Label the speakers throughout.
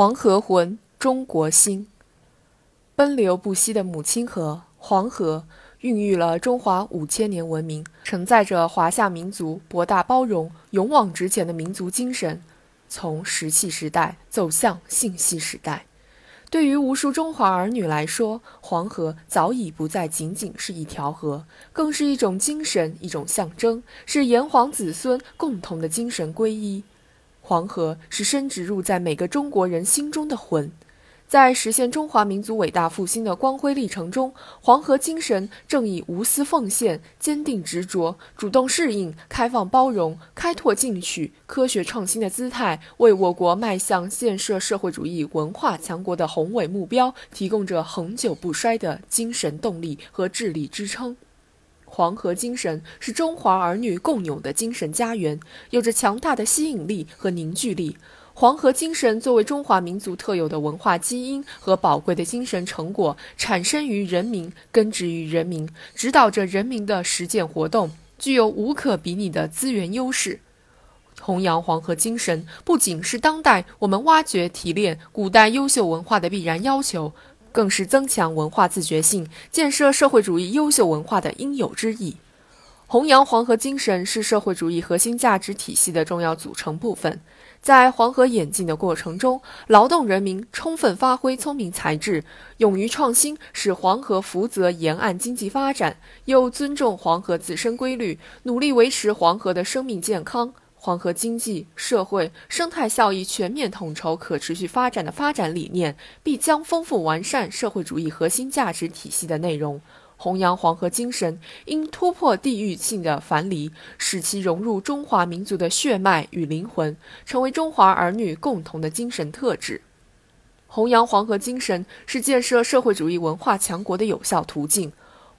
Speaker 1: 黄河魂，中国心。奔流不息的母亲河黄河，孕育了中华五千年文明，承载着华夏民族博大包容、勇往直前的民族精神，从石器时代走向信息时代。对于无数中华儿女来说，黄河早已不再仅仅是一条河，更是一种精神、一种象征，是炎黄子孙共同的精神皈依。黄河是深植入在每个中国人心中的魂，在实现中华民族伟大复兴的光辉历程中，黄河精神正以无私奉献、坚定执着、主动适应、开放包容、开拓进取、科学创新的姿态，为我国迈向建设社会主义文化强国的宏伟目标提供着恒久不衰的精神动力和智力支撑。黄河精神是中华儿女共有的精神家园，有着强大的吸引力和凝聚力。黄河精神作为中华民族特有的文化基因和宝贵的精神成果，产生于人民，根植于人民，指导着人民的实践活动，具有无可比拟的资源优势。弘扬黄河精神，不仅是当代我们挖掘提炼古代优秀文化的必然要求。更是增强文化自觉性、建设社会主义优秀文化的应有之义。弘扬黄河精神是社会主义核心价值体系的重要组成部分。在黄河演进的过程中，劳动人民充分发挥聪明才智，勇于创新，使黄河福泽沿岸经济发展；又尊重黄河自身规律，努力维持黄河的生命健康。黄河经济社会生态效益全面统筹可持续发展的发展理念，必将丰富完善社会主义核心价值体系的内容。弘扬黄河精神，应突破地域性的樊篱，使其融入中华民族的血脉与灵魂，成为中华儿女共同的精神特质。弘扬黄河精神是建设社会主义文化强国的有效途径。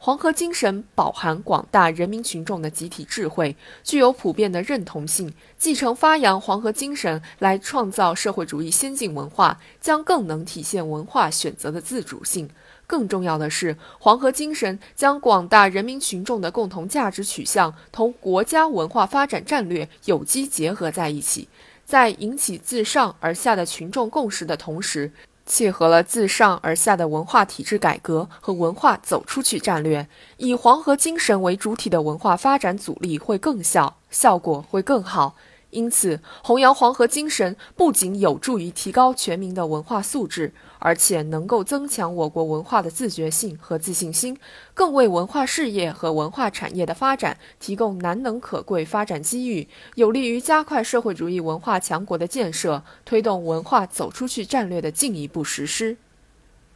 Speaker 1: 黄河精神饱含广大人民群众的集体智慧，具有普遍的认同性。继承发扬黄河精神来创造社会主义先进文化，将更能体现文化选择的自主性。更重要的是，黄河精神将广大人民群众的共同价值取向同国家文化发展战略有机结合在一起，在引起自上而下的群众共识的同时。契合了自上而下的文化体制改革和文化走出去战略，以黄河精神为主体的文化发展阻力会更小，效果会更好。因此，弘扬黄河精神不仅有助于提高全民的文化素质，而且能够增强我国文化的自觉性和自信心，更为文化事业和文化产业的发展提供难能可贵发展机遇，有利于加快社会主义文化强国的建设，推动文化走出去战略的进一步实施。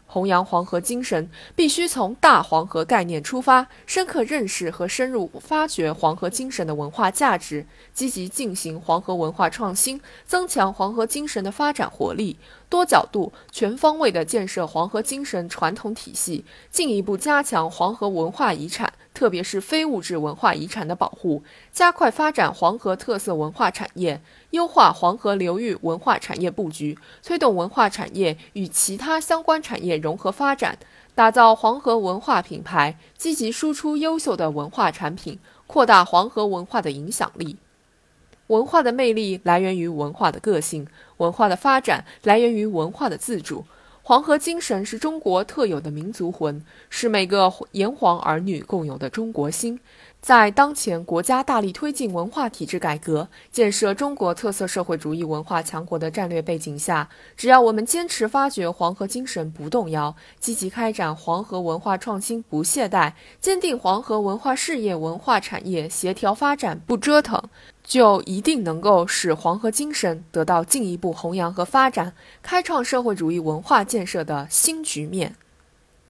Speaker 1: 弘扬黄河精神，必须从大黄河概念出发，深刻认识和深入发掘黄河精神的文化价值，积极进行黄河文化创新，增强黄河精神的发展活力，多角度、全方位地建设黄河精神传统体系，进一步加强黄河文化遗产。特别是非物质文化遗产的保护，加快发展黄河特色文化产业，优化黄河流域文化产业布局，推动文化产业与其他相关产业融合发展，打造黄河文化品牌，积极输出优秀的文化产品，扩大黄河文化的影响力。文化的魅力来源于文化的个性，文化的发展来源于文化的自主。黄河精神是中国特有的民族魂，是每个炎黄儿女共有的中国心。在当前国家大力推进文化体制改革、建设中国特色社会主义文化强国的战略背景下，只要我们坚持发掘黄河精神不动摇，积极开展黄河文化创新不懈怠，坚定黄河文化事业文化产业协调发展不折腾，就一定能够使黄河精神得到进一步弘扬和发展，开创社会主义文化建设的新局面。